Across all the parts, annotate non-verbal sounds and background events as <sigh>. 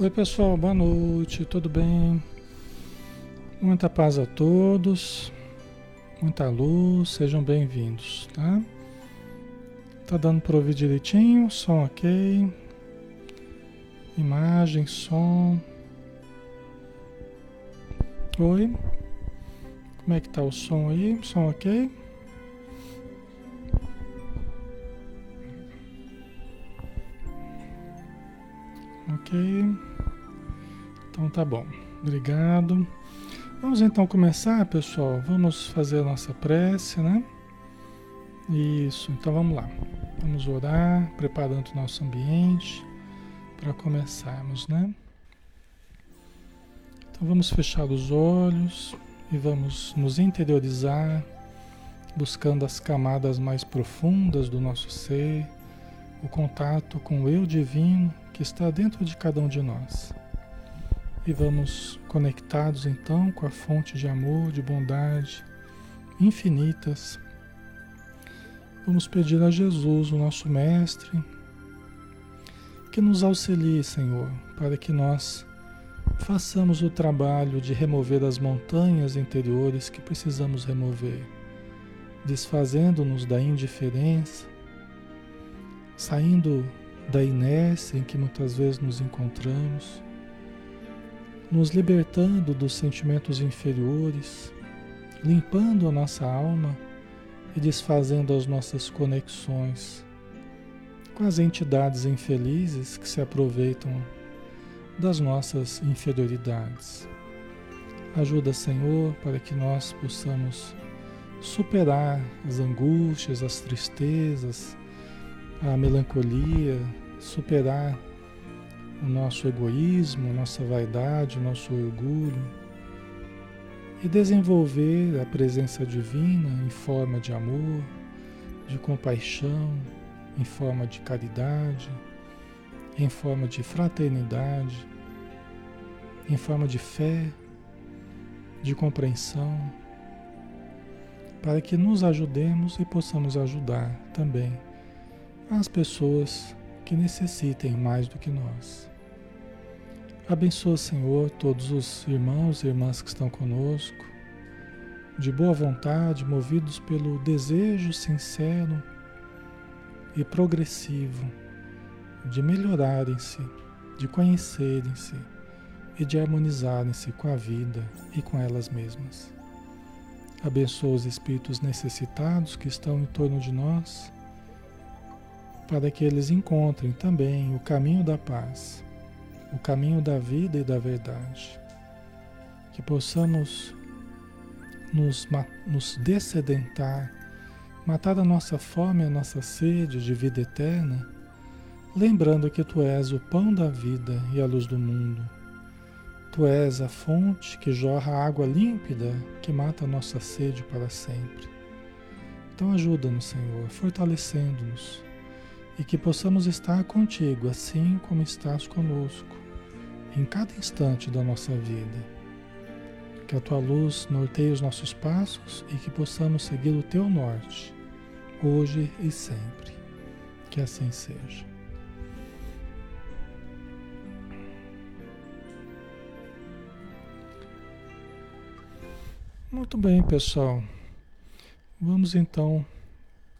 Oi pessoal, boa noite, tudo bem? Muita paz a todos, muita luz, sejam bem-vindos, tá? Tá dando para ouvir direitinho, som ok, imagem, som. Oi, como é que tá o som aí? Som ok? Tá bom. Obrigado. Vamos então começar, pessoal. Vamos fazer a nossa prece, né? Isso. Então vamos lá. Vamos orar, preparando o nosso ambiente para começarmos, né? Então vamos fechar os olhos e vamos nos interiorizar, buscando as camadas mais profundas do nosso ser, o contato com o eu divino que está dentro de cada um de nós. E vamos conectados então com a fonte de amor, de bondade infinitas. Vamos pedir a Jesus, o nosso Mestre, que nos auxilie, Senhor, para que nós façamos o trabalho de remover as montanhas interiores que precisamos remover, desfazendo-nos da indiferença, saindo da inércia em que muitas vezes nos encontramos nos libertando dos sentimentos inferiores, limpando a nossa alma e desfazendo as nossas conexões com as entidades infelizes que se aproveitam das nossas inferioridades. Ajuda, Senhor, para que nós possamos superar as angústias, as tristezas, a melancolia, superar o nosso egoísmo, a nossa vaidade, o nosso orgulho e desenvolver a presença divina em forma de amor, de compaixão, em forma de caridade, em forma de fraternidade, em forma de fé, de compreensão, para que nos ajudemos e possamos ajudar também as pessoas que necessitem mais do que nós. Abençoa, Senhor, todos os irmãos e irmãs que estão conosco, de boa vontade, movidos pelo desejo sincero e progressivo de melhorarem-se, de conhecerem-se e de harmonizarem-se com a vida e com elas mesmas. Abençoa os espíritos necessitados que estão em torno de nós, para que eles encontrem também o caminho da paz o caminho da vida e da verdade. Que possamos nos, nos descedentar, matar a nossa fome a nossa sede de vida eterna, lembrando que Tu és o pão da vida e a luz do mundo. Tu és a fonte que jorra água límpida que mata a nossa sede para sempre. Então ajuda-nos, Senhor, fortalecendo-nos e que possamos estar contigo assim como estás conosco em cada instante da nossa vida. Que a tua luz norteie os nossos passos e que possamos seguir o teu norte, hoje e sempre. Que assim seja. Muito bem, pessoal. Vamos então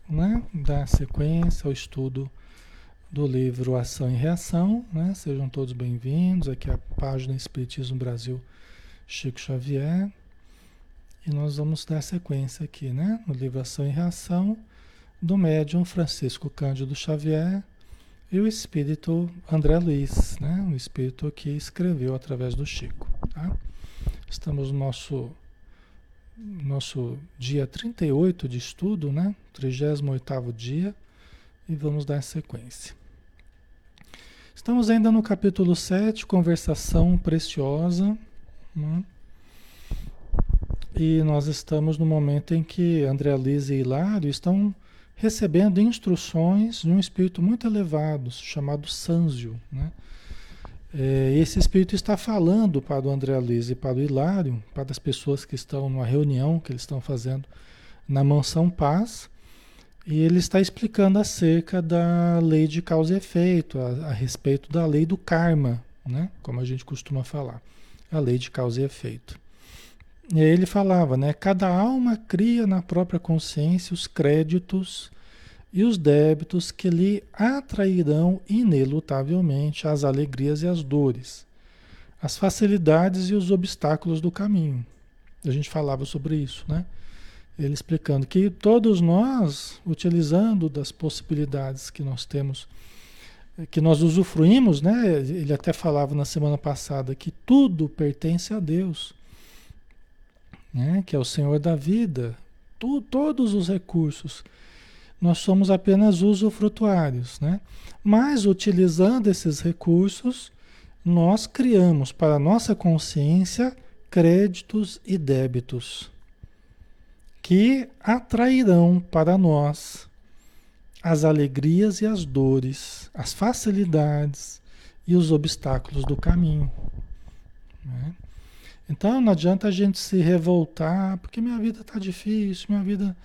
né, dar sequência ao estudo do livro Ação e Reação. Né? Sejam todos bem-vindos. Aqui é a página Espiritismo Brasil Chico Xavier. E nós vamos dar sequência aqui, né? No livro Ação e Reação, do médium Francisco Cândido Xavier e o espírito André Luiz, né? O espírito que escreveu através do Chico. Tá? Estamos no nosso, nosso dia 38 de estudo, né? 38 dia, e vamos dar sequência. Estamos ainda no capítulo 7, conversação preciosa. Né? E nós estamos no momento em que André Luiz e Hilário estão recebendo instruções de um espírito muito elevado, chamado Sanzio. Né? É, esse espírito está falando para o André Luiz e para o Hilário, para as pessoas que estão numa reunião que eles estão fazendo na Mansão Paz, e ele está explicando acerca da lei de causa e efeito, a, a respeito da lei do karma, né? Como a gente costuma falar, a lei de causa e efeito. E aí ele falava, né? Cada alma cria na própria consciência os créditos e os débitos que lhe atrairão inelutavelmente as alegrias e as dores, as facilidades e os obstáculos do caminho. A gente falava sobre isso, né? Ele explicando que todos nós, utilizando das possibilidades que nós temos, que nós usufruímos, né? Ele até falava na semana passada que tudo pertence a Deus, né? Que é o Senhor da vida, tu, todos os recursos nós somos apenas usufrutuários, né? Mas utilizando esses recursos, nós criamos para a nossa consciência créditos e débitos que atrairão para nós as alegrias e as dores, as facilidades e os obstáculos do caminho. Né? Então não adianta a gente se revoltar, porque minha vida está difícil, minha vida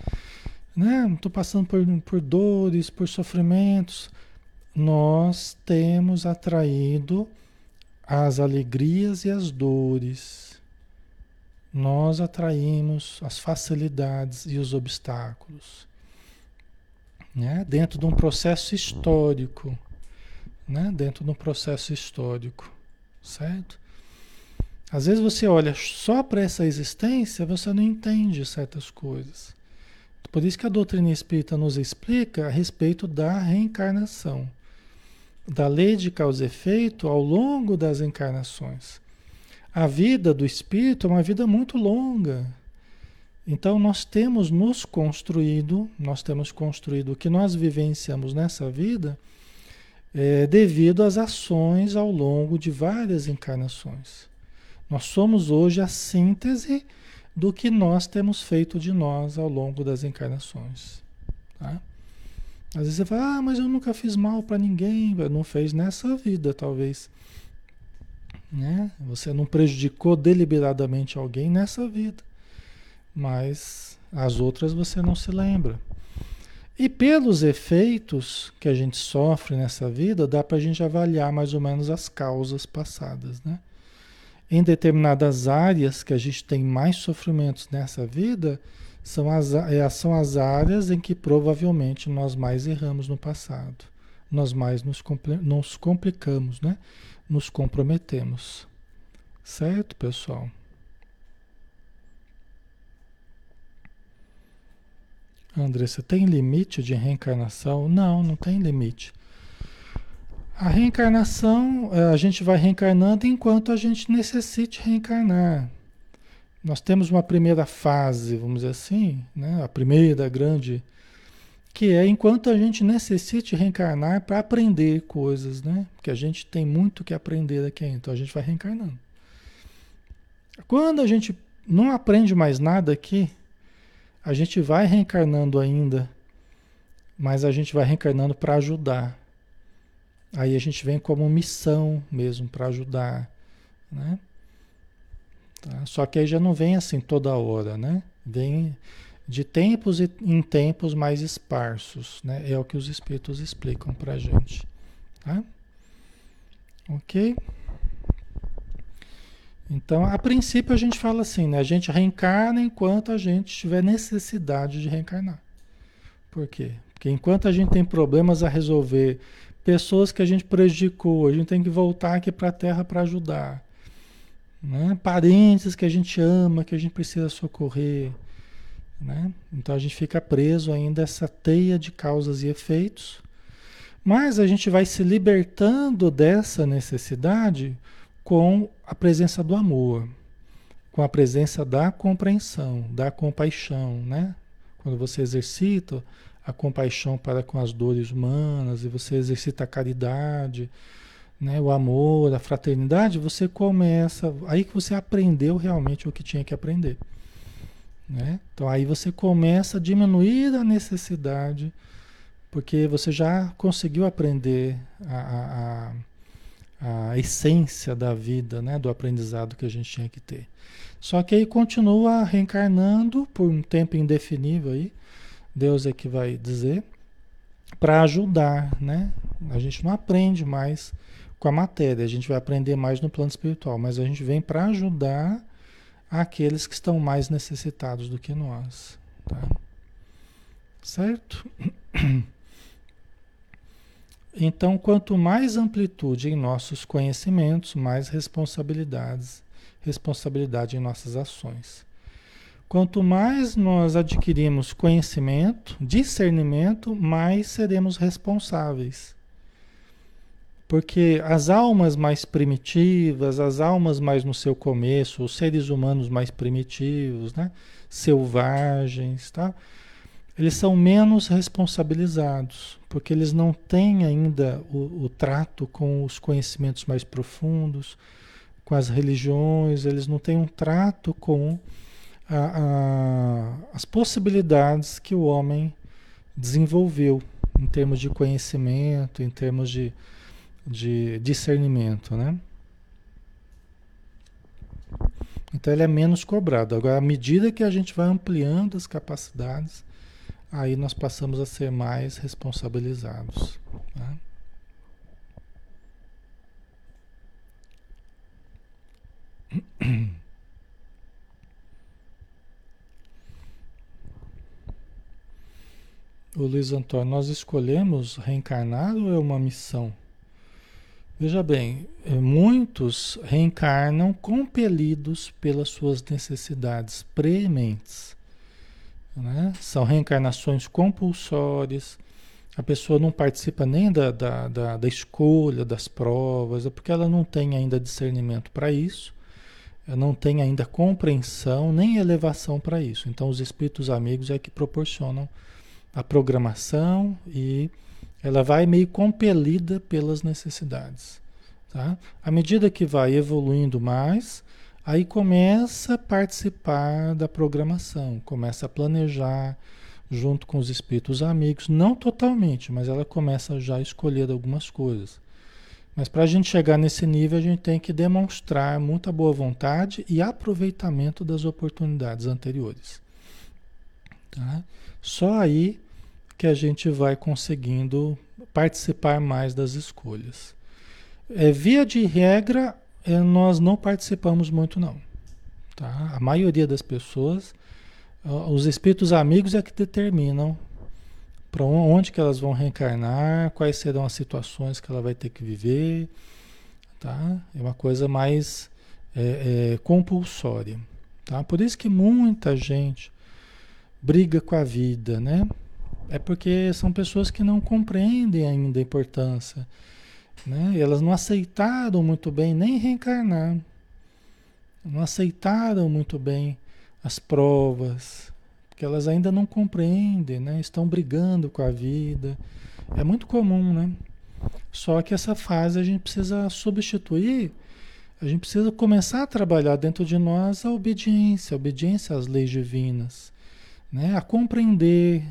né? Estou passando por, por dores, por sofrimentos. Nós temos atraído as alegrias e as dores. Nós atraímos as facilidades e os obstáculos. Né? Dentro de um processo histórico. Né? Dentro de um processo histórico. Certo? Às vezes você olha só para essa existência, você não entende certas coisas. Por isso que a doutrina espírita nos explica a respeito da reencarnação, da lei de causa e efeito ao longo das encarnações. A vida do espírito é uma vida muito longa. Então nós temos nos construído, nós temos construído o que nós vivenciamos nessa vida é, devido às ações ao longo de várias encarnações. Nós somos hoje a síntese do que nós temos feito de nós ao longo das encarnações. Tá? Às vezes você fala, ah, mas eu nunca fiz mal para ninguém. Não fez nessa vida, talvez. Né? Você não prejudicou deliberadamente alguém nessa vida. Mas as outras você não se lembra. E pelos efeitos que a gente sofre nessa vida, dá para a gente avaliar mais ou menos as causas passadas, né? em determinadas áreas que a gente tem mais sofrimentos nessa vida, são as, é, são as áreas em que provavelmente nós mais erramos no passado. Nós mais nos, nos complicamos, né? Nos comprometemos. Certo, pessoal? Andressa, tem limite de reencarnação? Não, não tem limite. A reencarnação, eh, a gente vai reencarnando enquanto a gente necessite reencarnar. Nós temos uma primeira fase, vamos dizer assim, né? a primeira grande, que é enquanto a gente necessite reencarnar para aprender coisas, né? Porque a gente tem muito que aprender aqui, então a gente vai reencarnando. Quando a gente não aprende mais nada aqui, a gente vai reencarnando ainda, mas a gente vai reencarnando para ajudar. Aí a gente vem como missão mesmo para ajudar, né? Tá? Só que aí já não vem assim toda hora, né? Vem de tempos em tempos mais esparsos, né? É o que os espíritos explicam para gente, tá? Ok? Então, a princípio a gente fala assim, né? A gente reencarna enquanto a gente tiver necessidade de reencarnar. Por quê? Porque enquanto a gente tem problemas a resolver pessoas que a gente prejudicou, a gente tem que voltar aqui para a Terra para ajudar. Né? Parentes que a gente ama, que a gente precisa socorrer. Né? Então a gente fica preso ainda a essa teia de causas e efeitos. Mas a gente vai se libertando dessa necessidade com a presença do amor, com a presença da compreensão, da compaixão, né? Quando você exercita a compaixão para com as dores humanas e você exercita a caridade, né, o amor, a fraternidade, você começa, aí que você aprendeu realmente o que tinha que aprender. Né? Então aí você começa a diminuir a necessidade, porque você já conseguiu aprender a, a, a essência da vida, né, do aprendizado que a gente tinha que ter. Só que aí continua reencarnando por um tempo indefinível aí, Deus é que vai dizer, para ajudar, né? A gente não aprende mais com a matéria, a gente vai aprender mais no plano espiritual, mas a gente vem para ajudar aqueles que estão mais necessitados do que nós. Tá? Certo? <clears throat> Então, quanto mais amplitude em nossos conhecimentos, mais responsabilidades, responsabilidade em nossas ações. Quanto mais nós adquirimos conhecimento, discernimento, mais seremos responsáveis. Porque as almas mais primitivas, as almas mais no seu começo, os seres humanos mais primitivos, né? selvagens, tá? eles são menos responsabilizados, porque eles não têm ainda o, o, trato com os conhecimentos mais profundos, com as religiões, eles não têm um trato com a, a, as possibilidades que o homem desenvolveu em termos de conhecimento, em termos de, de discernimento, né? Então ele é menos cobrado. Agora, à medida que a gente vai ampliando as capacidades, aí nós passamos a ser mais responsabilizados. Né? O Luiz Antônio, nós escolhemos reencarnar ou é uma missão? Veja bem, eh, muitos reencarnam compelidos pelas suas necessidades prementes. Né? São reencarnações compulsórias. A pessoa não participa nem da, da, da, da escolha das provas, é porque ela não tem ainda discernimento para isso, ela não tem ainda compreensão nem elevação para isso. Então, os espíritos amigos é que proporcionam a programação e ela vai meio compelida pelas necessidades. Tá? À medida que vai evoluindo mais, aí começa a participar da programação, começa a planejar junto com os espíritos amigos, não totalmente, mas ela começa já a escolher algumas coisas. Mas para a gente chegar nesse nível, a gente tem que demonstrar muita boa vontade e aproveitamento das oportunidades anteriores. Tá? Só aí que a gente vai conseguindo participar mais das escolhas. É, via de regra, é, nós não participamos muito não. Tá? A maioria das pessoas, os espíritos amigos é que determinam para onde que elas vão reencarnar, quais serão as situações que ela vai ter que viver, tá? É uma coisa mais é, é, compulsória, tá? Por isso que muita gente briga com a vida, né? É porque são pessoas que não compreendem ainda a importância. Né? Elas não aceitaram muito bem nem reencarnar. Não aceitaram muito bem as provas, porque elas ainda não compreendem, né? estão brigando com a vida. É muito comum, né? Só que essa fase a gente precisa substituir, a gente precisa começar a trabalhar dentro de nós a obediência, a obediência às leis divinas, né? a compreender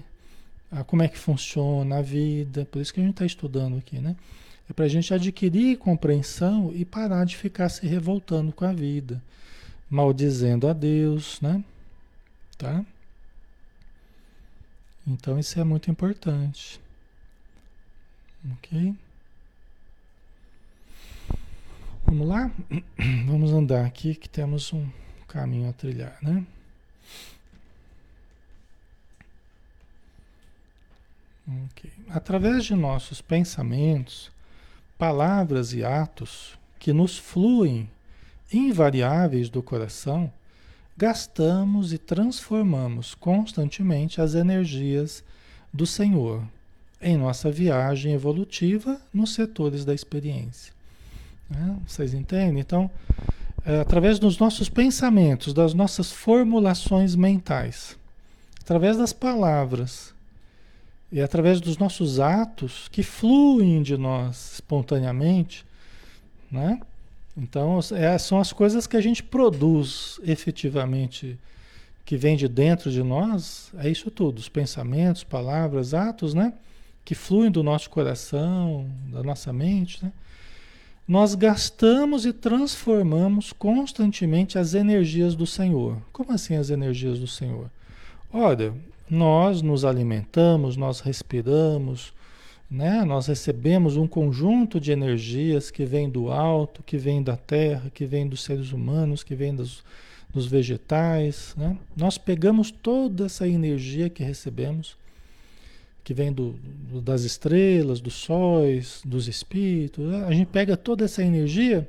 a como é que funciona a vida, por isso que a gente está estudando aqui, né? É para a gente adquirir compreensão e parar de ficar se revoltando com a vida, maldizendo a Deus, né? Tá? Então isso é muito importante. Ok? Vamos lá? <clears throat> Vamos andar aqui que temos um caminho a trilhar, né? Okay. Através de nossos pensamentos, palavras e atos que nos fluem invariáveis do coração, gastamos e transformamos constantemente as energias do Senhor em nossa viagem evolutiva nos setores da experiência. Né? Vocês entendem? Então, é, através dos nossos pensamentos, das nossas formulações mentais, através das palavras e através dos nossos atos que fluem de nós espontaneamente, né? Então, é, são as coisas que a gente produz efetivamente, que vem de dentro de nós, é isso tudo, os pensamentos, palavras, atos, né? Que fluem do nosso coração, da nossa mente, né? Nós gastamos e transformamos constantemente as energias do Senhor. Como assim as energias do Senhor? Olha, nós nos alimentamos, nós respiramos, Né? Nós recebemos um conjunto de energias que vem do alto, que vem da terra, que vem dos seres humanos, que vem dos, dos vegetais. Né? Nós pegamos toda essa energia que recebemos, que vem do, das estrelas, dos sóis, dos espíritos. Né? A gente pega toda essa energia,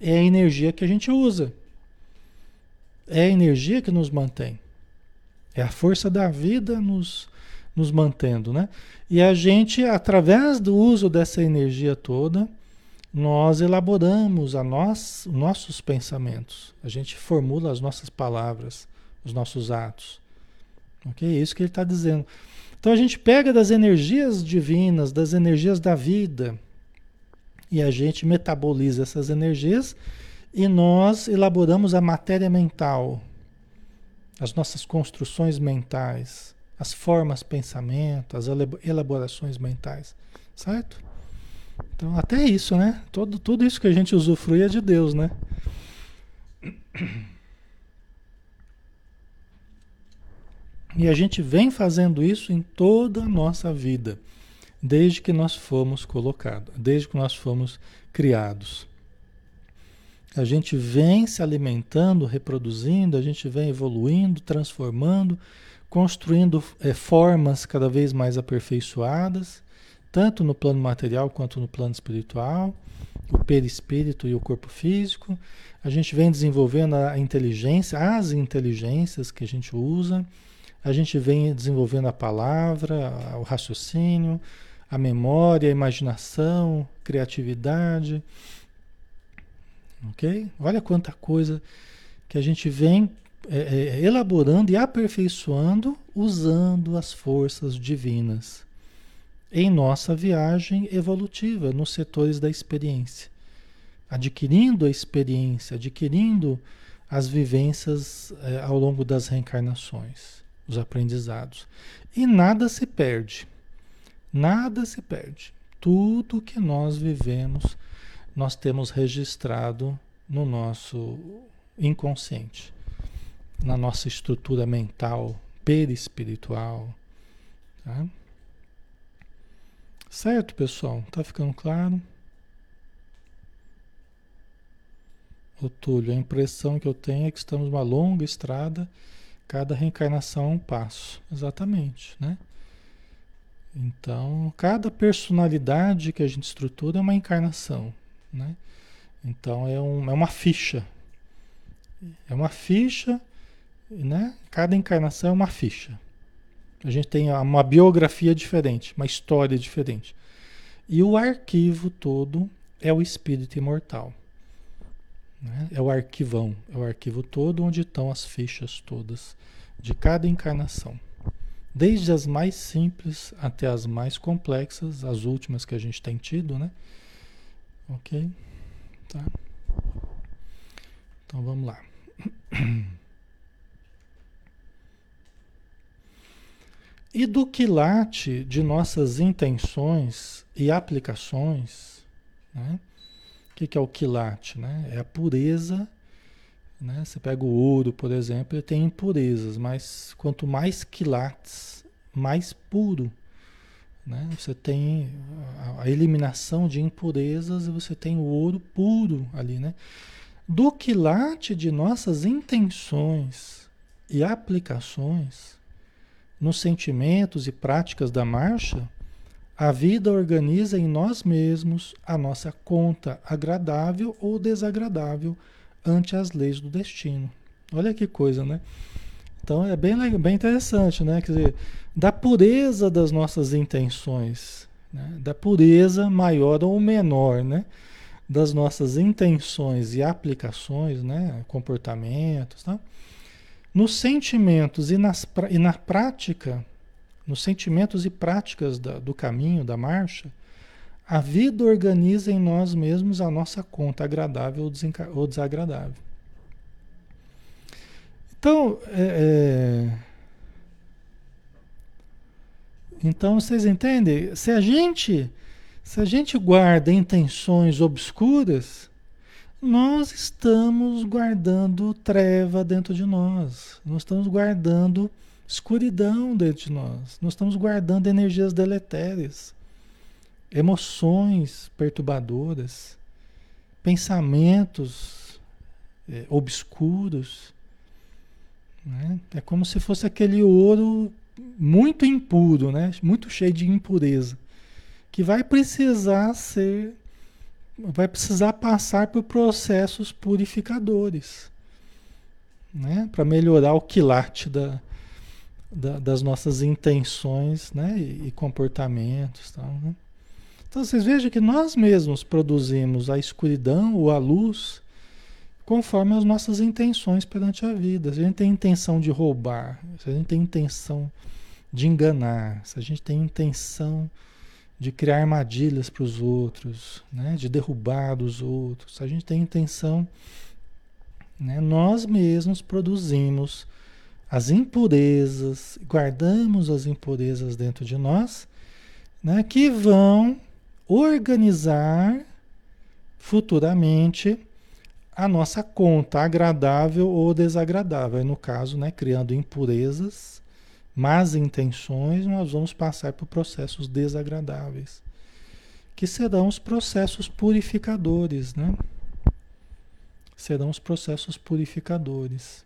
é a energia que a gente usa. É a energia que nos mantém. É a força da vida nos, nos mantendo, né? E a gente, através do uso dessa energia toda, nós elaboramos a nós, nossos pensamentos. A gente formula as nossas palavras, os nossos atos. Ok? É isso que ele está dizendo. Então a gente pega das energias divinas, das energias da vida, e a gente metaboliza essas energias e nós elaboramos a matéria mental, as nossas construções mentais, as formas pensamento, as elaborações mentais, certo? Então, até isso, né? Todo, tudo isso que a gente usufrui é de Deus, né? <clears throat> E a gente vem fazendo isso em toda a nossa vida, desde que nós fomos colocados, desde que nós fomos criados. A gente vem se alimentando, reproduzindo, a gente vem evoluindo, transformando, construindo é, formas cada vez mais aperfeiçoadas, tanto no plano material quanto no plano espiritual, o perispírito e o corpo físico. A gente vem desenvolvendo a inteligência, as inteligências que a gente usa, a gente vem desenvolvendo a palavra, o raciocínio, a memória, a imaginação, criatividade. Ok? Olha quanta coisa que a gente vem é, é, elaborando e aperfeiçoando usando as forças divinas em nossa viagem evolutiva nos setores da experiência, adquirindo a experiência, adquirindo as vivências é, ao longo das reencarnações, os aprendizados. E nada se perde, nada se perde. Tudo que nós vivemos, nós temos registrado no nosso inconsciente na nossa estrutura mental, perispiritual. Tá? Certo, pessoal? Tá ficando claro? O Túlio, a impressão que eu tenho é que estamos numa longa estrada, cada reencarnação é um passo. Exatamente, né? Então, cada personalidade que a gente estrutura é uma encarnação, né? Então, é, um, é uma ficha. É uma ficha né? Cada encarnação é uma ficha. A gente tem uma biografia diferente, uma história diferente. E o arquivo todo é o espírito imortal. Né? É o arquivão, é o arquivo todo onde estão as fichas todas de cada encarnação. Desde as mais simples até as mais complexas, as últimas que a gente tem tido, né? Ok? Tá? Então vamos lá. <clears throat> E do quilate de nossas intenções e aplicações, né? O que, que é o quilate? Né? É a pureza. Né? Você pega o ouro, por exemplo, ele tem impurezas, mas quanto mais quilates, mais puro. Né? Você tem a eliminação de impurezas e você tem o ouro puro ali. Né? Do quilate de nossas intenções e aplicações, nos sentimentos e práticas da marcha, a vida organiza em nós mesmos a nossa conta agradável ou desagradável ante as leis do destino. Olha que coisa, né? Então é bem, bem interessante, né? Quer dizer, da pureza das nossas intenções, né? da pureza maior ou menor, né? Das nossas intenções e aplicações, né? Comportamentos, tá? Nos sentimentos e, nas, e na prática, nos sentimentos e práticas da, do caminho, da marcha, a vida organiza em nós mesmos a nossa conta agradável ou desagradável. Então, é, é, então vocês entendem? Se a gente, se a gente guarda intenções obscuras, nós estamos guardando treva dentro de nós. Nós estamos guardando escuridão dentro de nós. Nós estamos guardando energias deletérias, emoções perturbadoras, pensamentos é, obscuros. Né? É como se fosse aquele ouro muito impuro, né? muito cheio de impureza, que vai precisar ser, vai precisar passar por processos purificadores, né? para melhorar o quilate da, da, das nossas intenções né? e, e comportamentos. Tal, né? Então vocês vejam que nós mesmos produzimos a escuridão ou a luz conforme as nossas intenções perante a vida. Se a gente tem intenção de roubar, se a gente tem intenção de enganar, se a gente tem intenção de criar armadilhas para os outros, né, de derrubar os outros, se a gente tem intenção, né, nós mesmos produzimos as impurezas, guardamos as impurezas dentro de nós, né, que vão organizar futuramente a nossa conta, agradável ou desagradável. no caso, né, criando impurezas, más intenções, nós vamos passar por processos desagradáveis, que serão os processos purificadores, né? Serão os processos purificadores,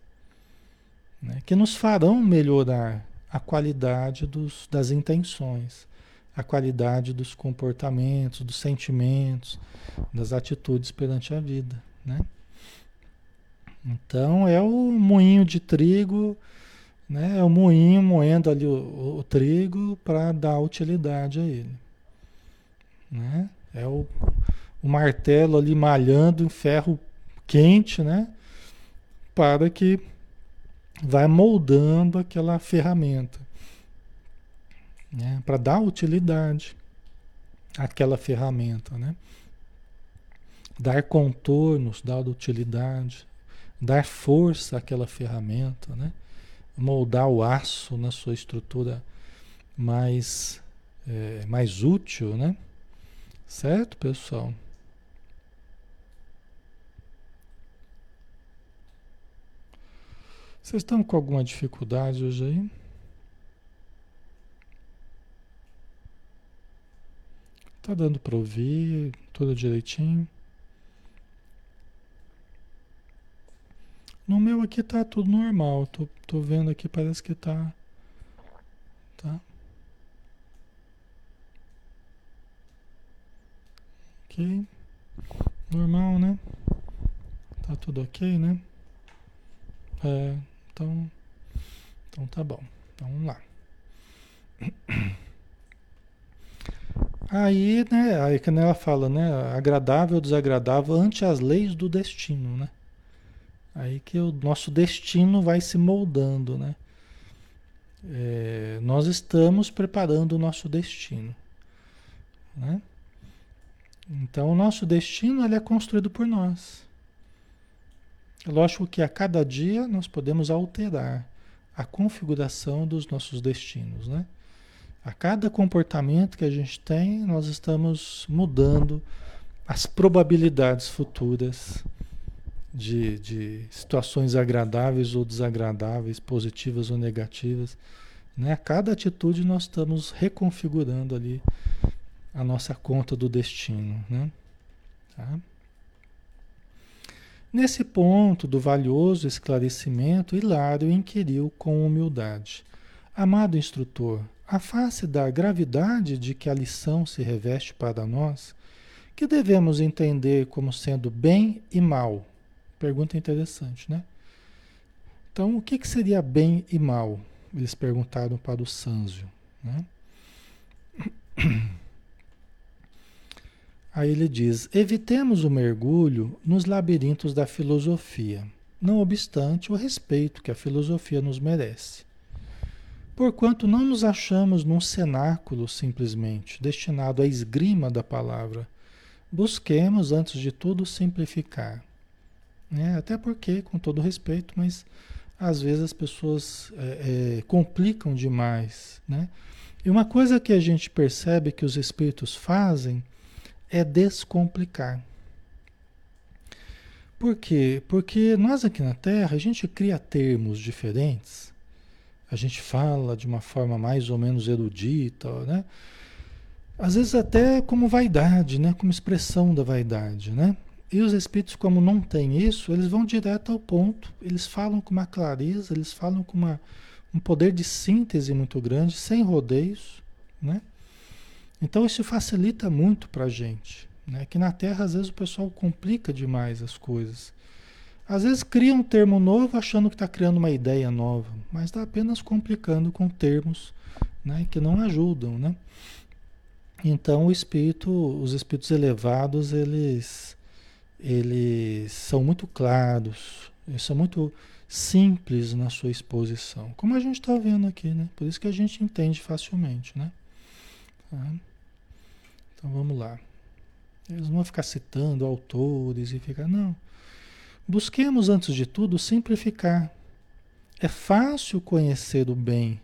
né? que nos farão melhorar a qualidade dos, das intenções, a qualidade dos comportamentos, dos sentimentos, das atitudes perante a vida, né? Então é o moinho de trigo, né? É o moinho moendo ali o, o trigo para dar utilidade a ele, né? É o, o martelo ali malhando em ferro quente, né? Para que vai moldando aquela ferramenta, né? Para dar utilidade àquela ferramenta, né? Dar contornos, dar utilidade, dar força àquela ferramenta, né? moldar o aço na sua estrutura mais, é, mais útil, né? Certo, pessoal? Vocês estão com alguma dificuldade hoje aí? Tá dando para ouvir tudo direitinho? No meu aqui tá tudo normal. Tô, tô vendo aqui, parece que tá. Tá? Ok. Normal, né? Tá tudo ok, né? É, então. Então tá bom. Então vamos lá. <clears throat> Aí, né, aí que ela fala, né, agradável, desagradável ante as leis do destino, né? Aí que o nosso destino vai se moldando, né? É, nós estamos preparando o nosso destino, né? Então, o nosso destino ele é construído por nós. É lógico que a cada dia nós podemos alterar a configuração dos nossos destinos, né? A cada comportamento que a gente tem, nós estamos mudando as probabilidades futuras de, de situações agradáveis ou desagradáveis, positivas ou negativas. Né? A cada atitude nós estamos reconfigurando ali a nossa conta do destino. Né? Tá? Nesse ponto do valioso esclarecimento, Hilário inquiriu com humildade: Amado instrutor, a face da gravidade de que a lição se reveste para nós, que devemos entender como sendo bem e mal, Pergunta interessante, né? Então, o que, que seria bem e mal? Eles perguntaram para o Sanzio, né? <clears throat> Aí ele diz: evitemos o mergulho nos labirintos da filosofia, não obstante o respeito que a filosofia nos merece. Porquanto não nos achamos num cenáculo simplesmente, destinado à esgrima da palavra, busquemos, antes de tudo, simplificar. Né? Até porque, com todo respeito, mas às vezes as pessoas é, é, complicam demais. Né? E uma coisa que a gente percebe que os espíritos fazem é descomplicar. Por quê? Porque nós aqui na Terra, a gente cria termos diferentes a gente fala de uma forma mais ou menos erudita, né? Às vezes até como vaidade, né? Como expressão da vaidade, né? E os espíritos, como não têm isso, eles vão direto ao ponto. Eles falam com uma clareza, eles falam com uma, um poder de síntese muito grande, sem rodeios, né? Então isso facilita muito para a gente. Né? Que na Terra, às vezes, o pessoal complica demais as coisas. Às vezes cria um termo novo achando que está criando uma ideia nova, mas está apenas complicando com termos né, que não ajudam. Né? Então o espírito, os espíritos elevados, eles, eles são muito claros, eles são muito simples na sua exposição, como a gente está vendo aqui, né? Por isso que a gente entende facilmente, né? Tá? Então vamos lá. Eles não vão ficar citando autores e ficar, não. Busquemos, antes de tudo, simplificar. É fácil conhecer o bem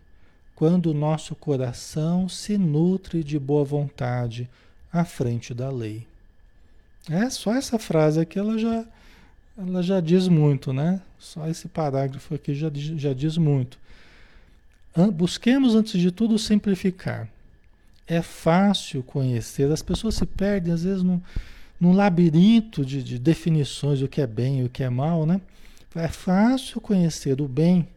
quando o nosso coração se nutre de boa vontade à frente da lei. É só essa frase aqui, ela já, ela já diz muito, né? Só esse parágrafo aqui já, já diz muito. Busquemos, antes de tudo, simplificar. É fácil conhecer, as pessoas se perdem, às vezes, num, num labirinto de, de definições do que é bem e o que é mal, né? É fácil conhecer o bem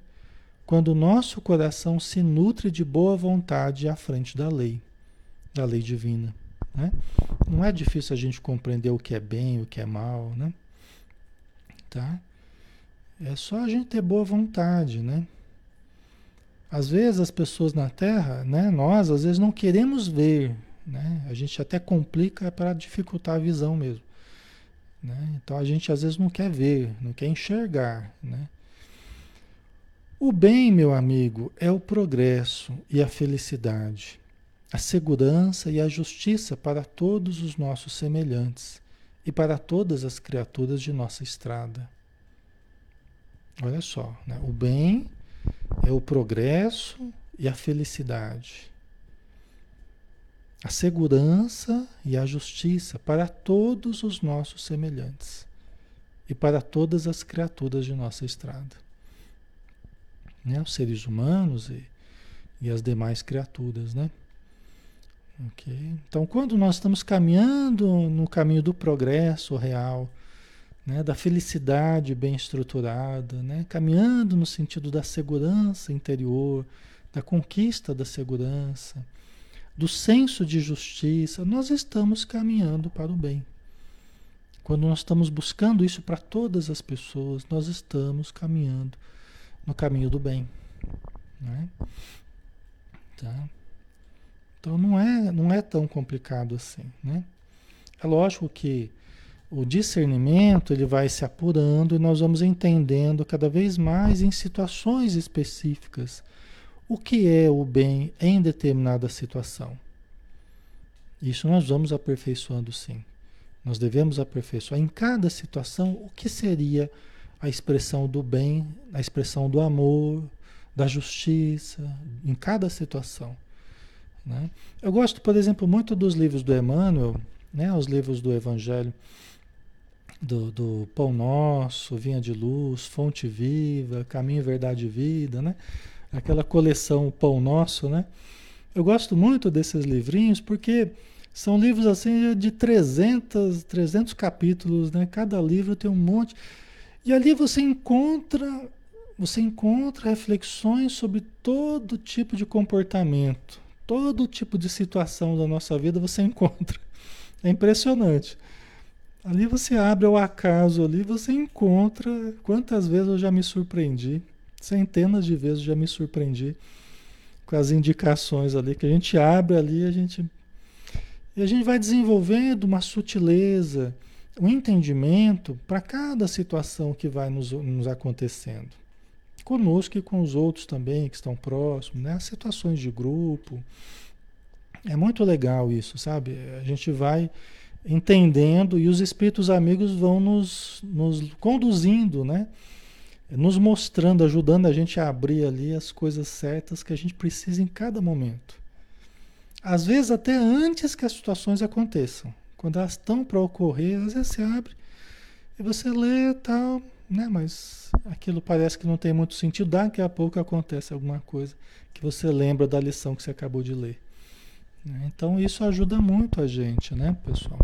quando o nosso coração se nutre de boa vontade à frente da lei, da lei divina. Né? Não é difícil a gente compreender o que é bem, o que é mal, né? Tá? É só a gente ter boa vontade, né? Às vezes as pessoas na Terra, né, nós às vezes não queremos ver, né? A gente até complica para dificultar a visão mesmo. Né? Então a gente às vezes não quer ver, não quer enxergar. Né? O bem, meu amigo, é o progresso e a felicidade, a segurança e a justiça para todos os nossos semelhantes e para todas as criaturas de nossa estrada. Olha só, né? o bem é o progresso e a felicidade a segurança e a justiça para todos os nossos semelhantes e para todas as criaturas de nossa estrada. Né? Os seres humanos e, e as demais criaturas, né? Então, quando nós estamos caminhando no caminho do progresso real, né, da felicidade bem estruturada, né, caminhando no sentido da segurança interior, da conquista da segurança, do senso de justiça, nós estamos caminhando para o bem. Quando nós estamos buscando isso para todas as pessoas, nós estamos caminhando no caminho do bem. Né? Tá? Então não é, não é tão complicado assim. Né? É lógico que o discernimento ele vai se apurando e nós vamos entendendo cada vez mais em situações específicas o que é o bem em determinada situação. Isso nós vamos aperfeiçoando sim. Nós devemos aperfeiçoar em cada situação o que seria a expressão do bem, a expressão do amor, da justiça, em cada situação. Né? Eu gosto, por exemplo, muito dos livros do Emmanuel, né? os livros do Evangelho, do, do Pão Nosso, Vinha de Luz, Fonte Viva, Caminho, Verdade e Vida, né? aquela coleção Pão Nosso, né? Eu gosto muito desses livrinhos porque são livros assim de 300, 300 capítulos, né? Cada livro tem um monte. E ali você encontra, você encontra reflexões sobre todo tipo de comportamento, todo tipo de situação da nossa vida você <laughs> encontra. É impressionante. Ali você abre o acaso ali, você encontra. Quantas vezes eu já me surpreendi Centenas de vezes já me surpreendi com as indicações ali, que a gente abre ali, a gente. E a gente vai desenvolvendo uma sutileza, um entendimento para cada situação que vai nos, nos acontecendo. Conosco e com os outros também que estão próximos, né? As situações de grupo. É muito legal isso, sabe? A gente vai entendendo e os espíritos amigos vão nos, nos conduzindo, né? nos mostrando, ajudando a gente a abrir ali as coisas certas que a gente precisa em cada momento. Às vezes até antes que as situações aconteçam. Quando elas estão para ocorrer, às vezes você abre e você lê tal, né? Mas aquilo parece que não tem muito sentido. Daqui a pouco acontece alguma coisa que você lembra da lição que você acabou de ler. Né? Então isso ajuda muito a gente, né, pessoal?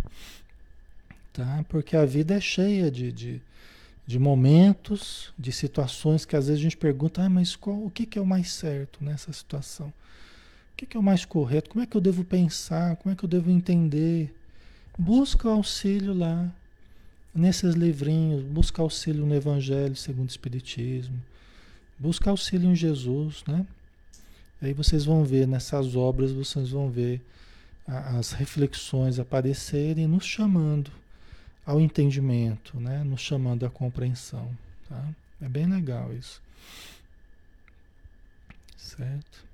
Tá? Porque a vida é cheia de, de, de momentos, de situações que às vezes a gente pergunta, ah, mas qual, o que, que é o mais certo nessa situação? O que, que é o mais correto? Como é que eu devo pensar? Como é que eu devo entender? Busca o auxílio lá, nesses livrinhos, busca auxílio no Evangelho segundo o Espiritismo, busca auxílio em Jesus, né? Aí vocês vão ver nessas obras, vocês vão ver as reflexões aparecerem, nos chamando ao entendimento, né? nos chamando à compreensão. Tá? É bem legal isso. Certo?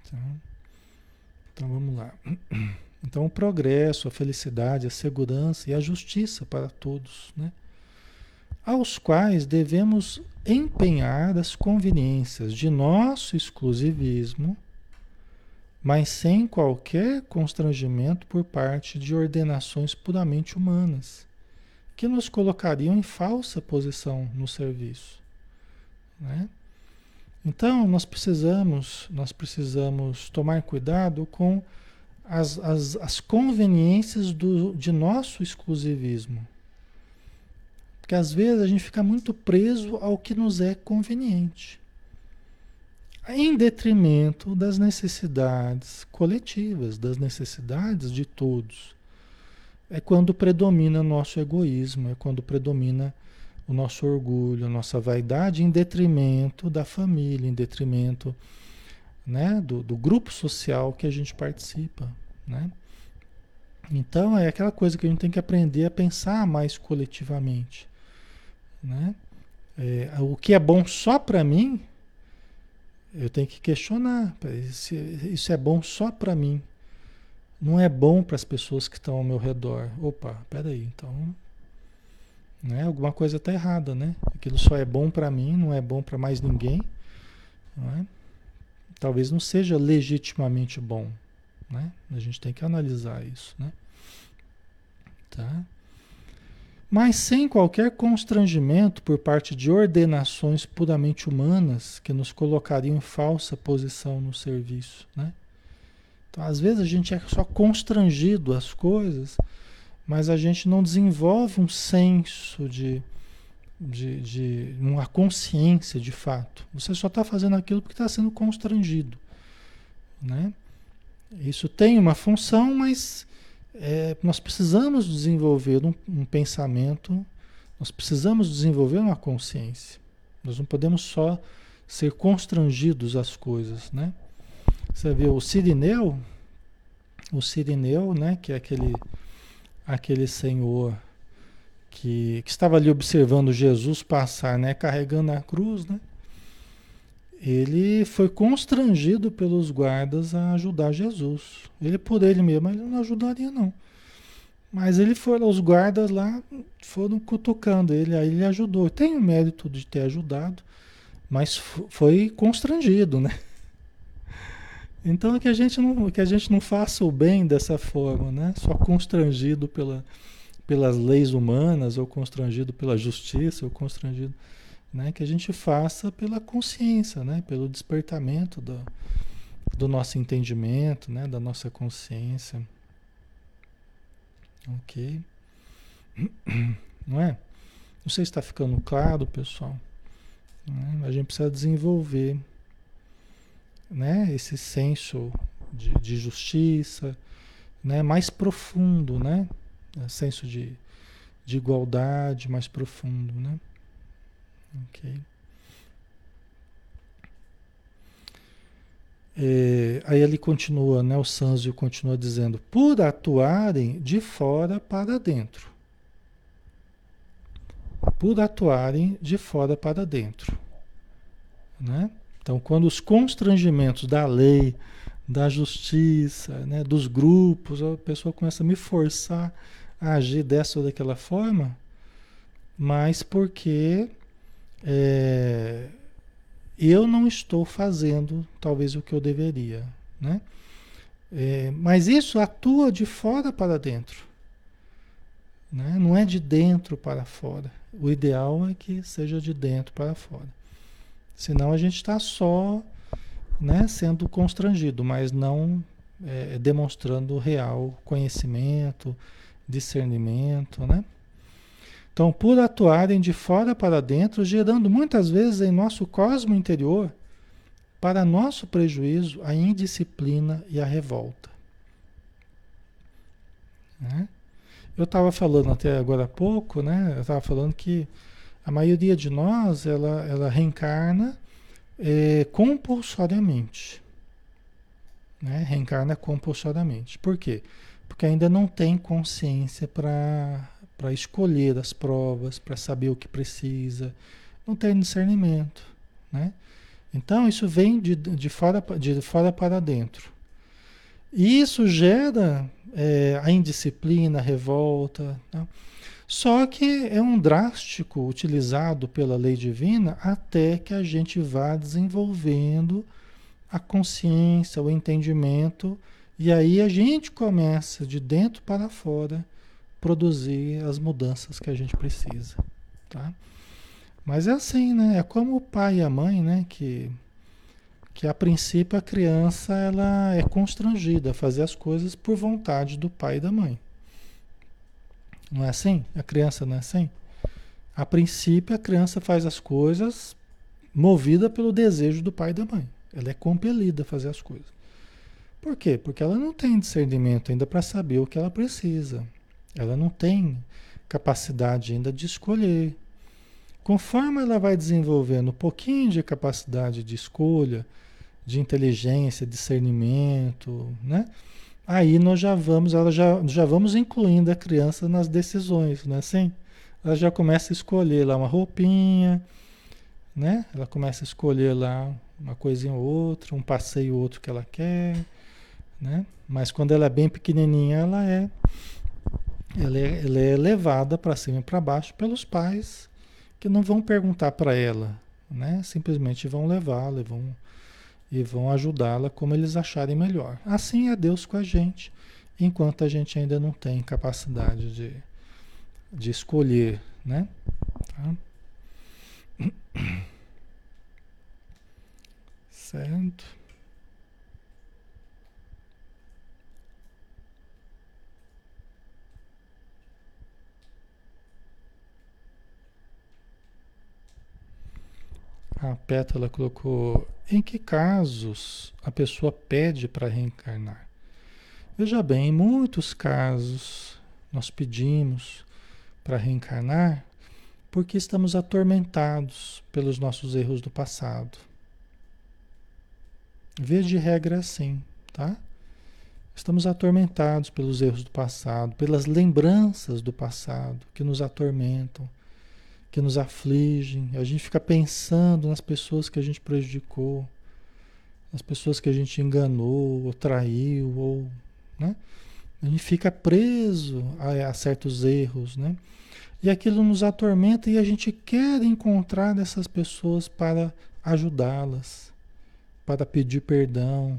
Então, então vamos lá. <clears throat> Então o progresso, a felicidade, a segurança e a justiça para todos, né? aos quais devemos empenhar as conveniências de nosso exclusivismo, mas sem qualquer constrangimento por parte de ordenações puramente humanas, que nos colocariam em falsa posição no serviço. Né? Então nós precisamos, nós precisamos tomar cuidado com as, as, as conveniências do, de nosso exclusivismo. Porque às vezes a gente fica muito preso ao que nos é conveniente, em detrimento das necessidades coletivas, das necessidades de todos. É quando predomina nosso egoísmo, é quando predomina o nosso orgulho, a nossa vaidade, em detrimento da família, em detrimento né, do, do grupo social que a gente participa. Né? Então é aquela coisa que a gente tem que aprender a pensar mais coletivamente. Né? É, o que é bom só para mim, eu tenho que questionar. Isso é bom só para mim. Não é bom para as pessoas que estão ao meu redor. Opa, peraí, então. Né, alguma coisa está errada, né? Aquilo só é bom para mim, não é bom para mais ninguém. Não é? Talvez não seja legitimamente bom. Né? A gente tem que analisar isso. Né? Tá? mas sem qualquer constrangimento por parte de ordenações puramente humanas que nos colocariam em falsa posição no serviço. Né? Então, às vezes a gente é só constrangido às coisas, mas a gente não desenvolve um senso de, de, de uma consciência de fato. Você só está fazendo aquilo porque está sendo constrangido. Né? Isso tem uma função, mas é, nós precisamos desenvolver um, um, pensamento, nós precisamos desenvolver uma consciência. Nós não podemos só ser constrangidos às coisas, né? Você vê o Sirineu, o Sirineu, né, que é aquele, aquele senhor que, que estava ali observando Jesus passar, né, carregando a cruz, né? ele foi constrangido pelos guardas a ajudar Jesus. Ele por ele mesmo, ele não ajudaria não. Mas ele foi, os guardas lá foram cutucando ele, aí ele ajudou. Tem o mérito de ter ajudado, mas foi constrangido, né? <laughs> Então que a gente não, que a gente não faça o bem dessa forma, né? Só constrangido pela, pelas leis humanas, ou constrangido pela justiça, ou constrangido né? Que a gente faça pela consciência, né? Pelo despertamento do, do nosso entendimento, né? Da nossa consciência. Ok? <clears throat> Não é? Não sei se está ficando claro, pessoal. A gente precisa desenvolver né? esse senso de, de justiça né? mais profundo, né? Senso de, de igualdade mais profundo. Né? Ok. É, aí ele continua, né, o Sanzio continua dizendo, por atuarem de fora para dentro. Por atuarem de fora para dentro. Né? Então, quando os constrangimentos da lei, da justiça, né, dos grupos, a pessoa começa a me forçar agir dessa ou daquela forma, mas porque é, eu não estou fazendo talvez o que eu deveria, né? É, mas isso atua de fora para dentro. Né? Não é de dentro para fora. O ideal é que seja de dentro para fora. Senão a gente está só né, sendo constrangido, mas não é, demonstrando real conhecimento, discernimento, né? Então, por atuarem de fora para dentro, gerando muitas vezes em nosso cosmo interior, para nosso prejuízo, a indisciplina e a revolta. Né? Eu estava falando até agora há pouco, né? Eu estava falando que a maioria de nós, ela, ela reencarna é, compulsoriamente. Né? Reencarna compulsoriamente. Por quê? Porque ainda não tem consciência para escolher as provas, para saber o que precisa. Não tem discernimento. Né? Então, isso vem de, de, fora, de fora para dentro. E isso gera é, a indisciplina, a revolta. Né? Só que é um drástico utilizado pela lei divina até que a gente vá desenvolvendo a consciência, o entendimento, e aí a gente começa de dentro para fora produzir as mudanças que a gente precisa, tá? Mas é assim, né? É como o pai e a mãe, né? Que que a princípio a criança ela é constrangida a fazer as coisas por vontade do pai e da mãe. Não é assim? A criança não é assim? A princípio a criança faz as coisas movida pelo desejo do pai e da mãe. Ela é compelida a fazer as coisas. Por quê? Porque ela não tem discernimento ainda para saber o que ela precisa. Ela não tem capacidade ainda de escolher. Conforme ela vai desenvolvendo um pouquinho de capacidade de escolha, de inteligência, discernimento, né? Aí nós já vamos, ela já, já vamos incluindo a criança nas decisões, não é assim? Ela já começa a escolher lá uma roupinha, né? Ela começa a escolher lá uma coisinha ou outra, um passeio ou outro que ela quer, né? Mas quando ela é bem pequenininha, ela é ela é, ela é levada para cima e para baixo pelos pais que não vão perguntar para ela, né? Simplesmente vão levá-la, vão e vão ajudá-la como eles acharem melhor. Assim é Deus com a gente, enquanto a gente ainda não tem capacidade de, de escolher, né? Tá? <coughs> Certo? A Pétala colocou: em que casos a pessoa pede para reencarnar? Veja bem, em muitos casos nós pedimos para reencarnar porque estamos atormentados pelos nossos erros do passado. Vê de regra assim, tá? Estamos atormentados pelos erros do passado, pelas lembranças do passado que nos atormentam que nos afligem. A gente fica pensando nas pessoas que a gente prejudicou, nas pessoas que a gente enganou, ou traiu, ou, né? A gente fica preso a, a certos erros, né? E aquilo nos atormenta e a gente quer encontrar essas pessoas para ajudá-las, para pedir perdão,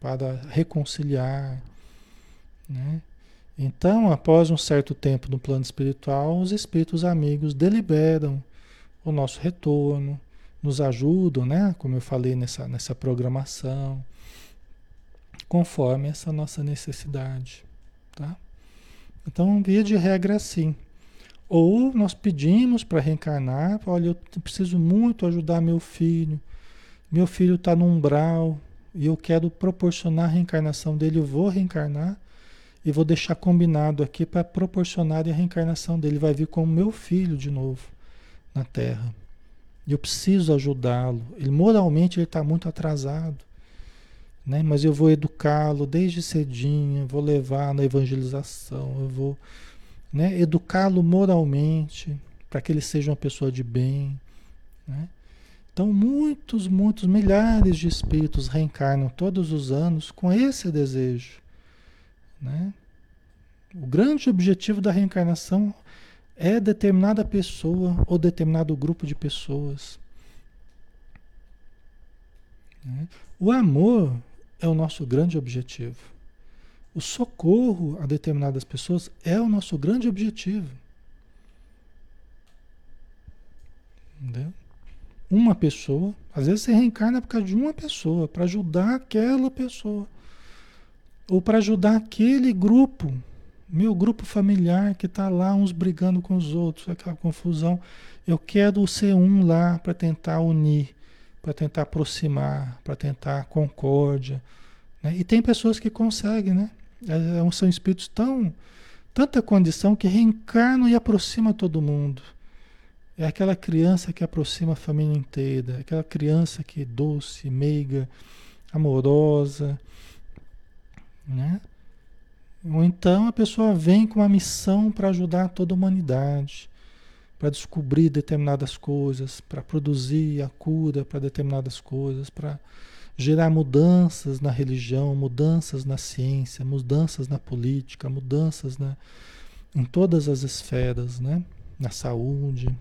para reconciliar, né? Então, após um certo tempo no plano espiritual, os espíritos amigos deliberam o nosso retorno, nos ajudam, né? Como eu falei nessa, nessa programação, conforme essa nossa necessidade, tá? Então, via de regra, assim. Ou nós pedimos para reencarnar, olha, eu preciso muito ajudar meu filho, meu filho está no umbral e eu quero proporcionar a reencarnação dele, eu vou reencarnar e vou deixar combinado aqui para proporcionar a reencarnação dele. Vai vir como meu filho de novo na Terra. E eu preciso ajudá-lo. Ele moralmente ele está muito atrasado. Né? Mas eu vou educá-lo desde cedinho, vou levar na evangelização, eu vou né, educá-lo moralmente para que ele seja uma pessoa de bem. Né? Então, muitos, muitos, milhares de espíritos reencarnam todos os anos com esse desejo né? O grande objetivo da reencarnação é determinada pessoa ou determinado grupo de pessoas. Né? O amor é o nosso grande objetivo. o socorro a determinadas pessoas é o nosso grande objetivo. Entendeu? Uma pessoa, às vezes você reencarna por causa de uma pessoa, para ajudar aquela pessoa. Ou para ajudar aquele grupo, meu grupo familiar que está lá, uns brigando com os outros, aquela confusão. Eu quero ser um lá para tentar unir, para tentar aproximar, para tentar concórdia. Né? E tem pessoas que conseguem, né? É, é são espíritos tão. tanta condição que reencarnam e aproxima todo mundo. É aquela criança que aproxima a família inteira, aquela criança que é doce, meiga, amorosa, né? Ou então a pessoa vem com uma missão para ajudar toda a humanidade, para descobrir determinadas coisas, para produzir a cura para determinadas coisas, para gerar mudanças na religião, mudanças na ciência, mudanças na política, mudanças na, em todas as esferas, né? Na saúde,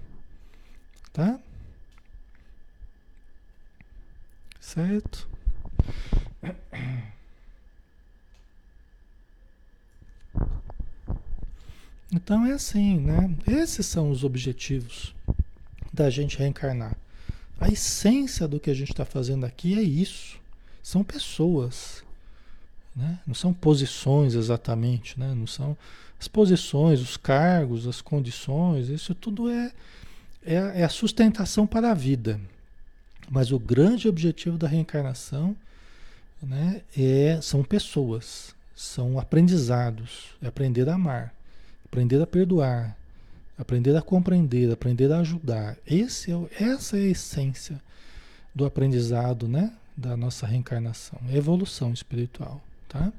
tá? Certo? <clears throat> Então é assim, né? Esses são os objetivos da gente reencarnar. A essência do que a gente está fazendo aqui é isso. São pessoas. Né? Não são posições exatamente, né? não são as posições, os cargos, as condições, isso tudo é, é, é a sustentação para a vida. Mas o grande objetivo da reencarnação né, é, são pessoas, são aprendizados, é aprender a amar, aprender a perdoar, aprender a compreender, aprender a ajudar. Esse é, essa é a essência do aprendizado, né? Da nossa reencarnação, evolução espiritual, tá?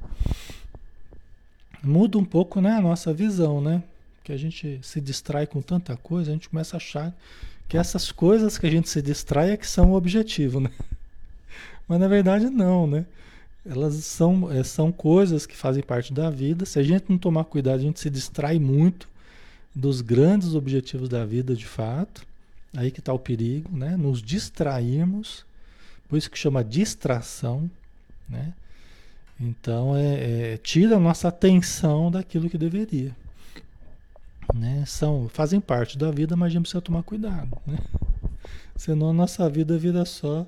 Muda um pouco, né, a nossa visão, né? Que a gente se distrai com tanta coisa, a gente começa a achar que essas coisas que a gente se distrai é que são o objetivo, né? <laughs> Mas na verdade não, né? Elas são, é, são coisas que fazem parte da vida. Se a gente não tomar cuidado, a gente se distrai muito dos grandes objetivos da vida de fato. Aí que está o perigo, né? Nos distrairmos, por isso que chama distração, né? Então é, é, tira a nossa atenção daquilo que deveria. Né? São, fazem parte da vida, mas a gente precisa tomar cuidado. Né? <laughs> Senão a nossa vida vira só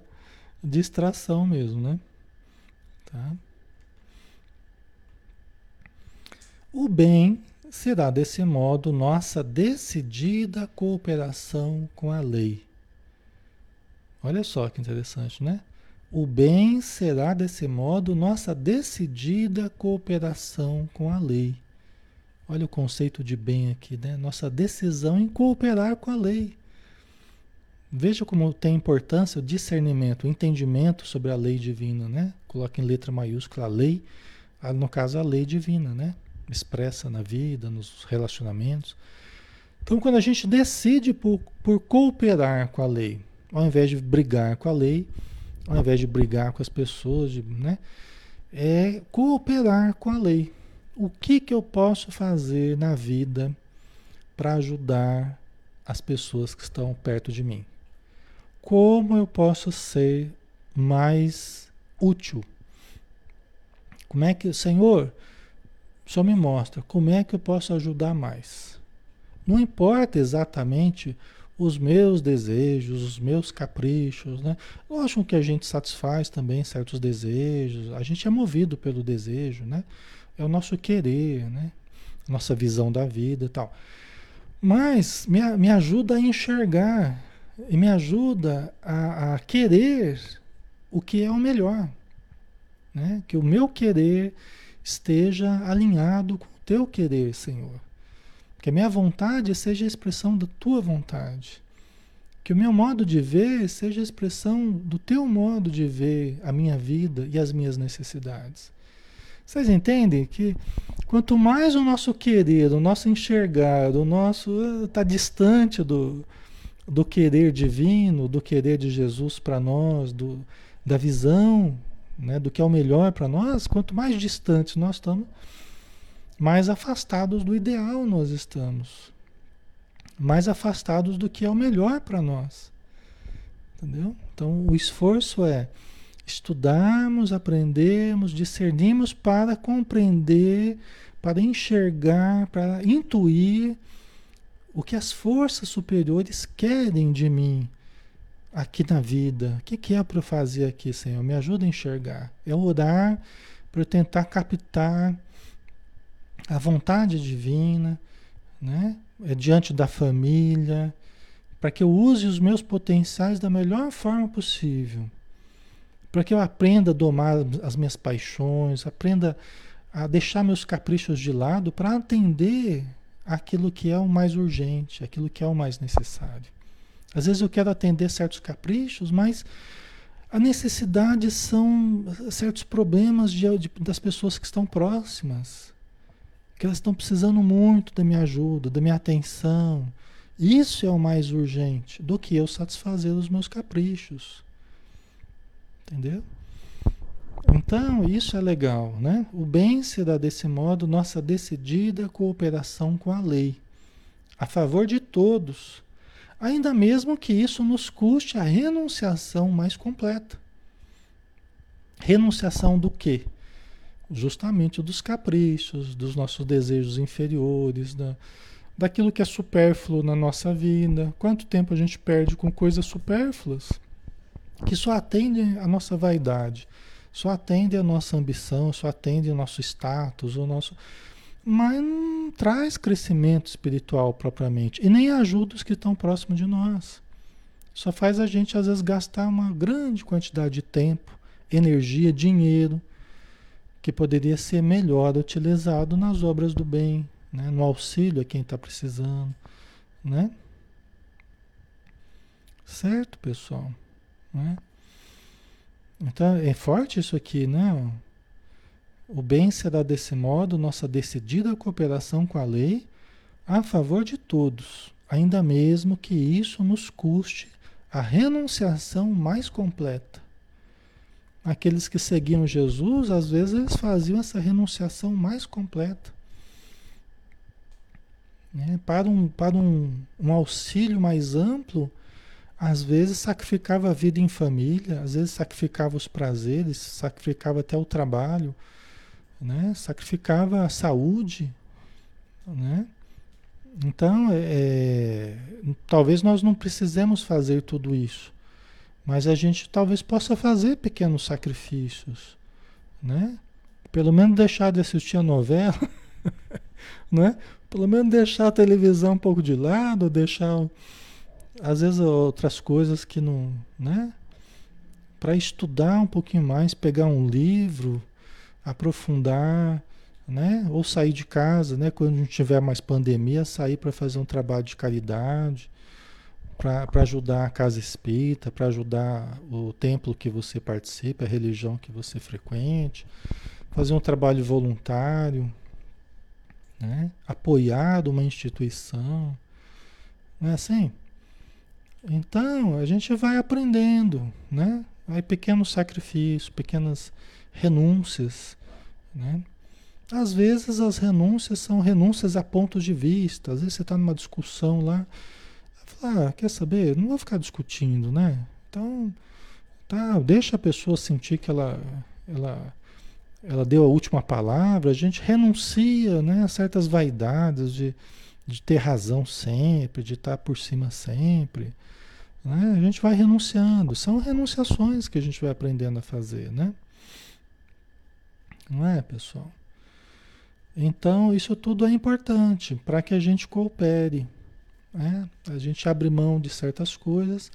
distração mesmo, né? Tá? O bem será desse modo nossa decidida cooperação com a lei. Olha só que interessante, né? O bem será desse modo nossa decidida cooperação com a lei. Olha o conceito de bem aqui, né? Nossa decisão em cooperar com a lei. Veja como tem importância o discernimento, o entendimento sobre a lei divina, né? Coloca em letra maiúscula a lei, no caso a lei divina, né? expressa na vida, nos relacionamentos. Então, quando a gente decide por, por cooperar com a lei, ao invés de brigar com a lei, ao invés de brigar com as pessoas, de, né, é cooperar com a lei. O que, que eu posso fazer na vida para ajudar as pessoas que estão perto de mim? Como eu posso ser mais útil? Como é que, Senhor, só me mostra como é que eu posso ajudar mais. Não importa exatamente os meus desejos, os meus caprichos, né? Lógico que a gente satisfaz também certos desejos, a gente é movido pelo desejo, né? É o nosso querer, né? Nossa visão da vida e tal. Mas me, me ajuda a enxergar e me ajuda a, a querer o que é o melhor, né? Que o meu querer esteja alinhado com o teu querer, Senhor. Que a minha vontade seja a expressão da tua vontade. Que o meu modo de ver seja a expressão do teu modo de ver a minha vida e as minhas necessidades. Vocês entendem que quanto mais o nosso querer, o nosso enxergar, o nosso está ah, distante do, do querer divino, do querer de Jesus para nós, do, da visão né, do que é o melhor para nós, quanto mais distantes nós estamos, mais afastados do ideal nós estamos. Mais afastados do que é o melhor para nós. Entendeu? Então o esforço é Estudarmos, aprendermos, discernirmos para compreender, para enxergar, para intuir o que as forças superiores querem de mim aqui na vida. O que, que é para eu fazer aqui, Senhor? Me ajuda a enxergar. É orar para eu tentar captar a vontade divina, né? É diante da família, para que eu use os meus potenciais da melhor forma possível, para que eu aprenda a domar as minhas paixões, aprenda a deixar meus caprichos de lado para atender aquilo que é o mais urgente, aquilo que é o mais necessário. Às vezes eu quero atender certos caprichos, mas a necessidade são certos problemas de, de, das pessoas que estão próximas que elas estão precisando muito da minha ajuda, da minha atenção. Isso é o mais urgente do que eu satisfazer os meus caprichos. Entendeu? Então, isso é legal, né? O bem se dá desse modo nossa decidida cooperação com a lei, a favor de todos, ainda mesmo que isso nos custe a renunciação mais completa. Renunciação do quê? justamente dos caprichos, dos nossos desejos inferiores, da, daquilo que é supérfluo na nossa vida. Quanto tempo a gente perde com coisas supérfluas que só atendem a nossa vaidade, só atendem a nossa ambição, só atendem o nosso status, o nosso mas não traz crescimento espiritual propriamente e nem ajuda os que estão próximos de nós. Só faz a gente às vezes gastar uma grande quantidade de tempo, energia, dinheiro que poderia ser melhor utilizado nas obras do bem, né? no auxílio a quem está precisando, né? Certo, pessoal? Né? Então é forte isso aqui, né? O bem será desse modo nossa decidida cooperação com a lei a favor de todos, ainda mesmo que isso nos custe a renunciação mais completa aqueles que seguiam Jesus, às vezes eles faziam essa renunciação mais completa. Né? Para, um, para um, um auxílio mais amplo, às vezes sacrificava a vida em família, às vezes sacrificava os prazeres, sacrificava até o trabalho, né? sacrificava a saúde. Né? Então, é, é talvez nós não precisemos fazer tudo isso. Mas a gente talvez possa fazer pequenos sacrifícios, né? Pelo menos deixar de assistir a novela, <laughs> né? Pelo menos deixar a televisão um pouco de lado, deixar às vezes outras coisas que não, né? Para estudar um pouquinho mais, pegar um livro, aprofundar, né? Ou sair de casa, né? Quando não tiver mais pandemia, sair para fazer um trabalho de caridade, para ajudar a casa espírita, para ajudar o templo que você participa, a religião que você frequente, fazer um trabalho voluntário, né? apoiar uma instituição. Não é assim? Então, a gente vai aprendendo, né? Aí pequenos sacrifícios, pequenas renúncias, né? Às vezes as renúncias são renúncias a pontos de vista. Às vezes você está numa discussão lá, ah, quer saber? Não vou ficar discutindo, né? Então, tá, deixa a pessoa sentir que ela, ela, ela deu a última palavra, a gente renuncia né, a certas vaidades de, de ter razão sempre, de estar por cima sempre. Né? A gente vai renunciando. São renunciações que a gente vai aprendendo a fazer, né? Não é, pessoal? Então, isso tudo é importante para que a gente coopere, né? A gente abre mão de certas coisas,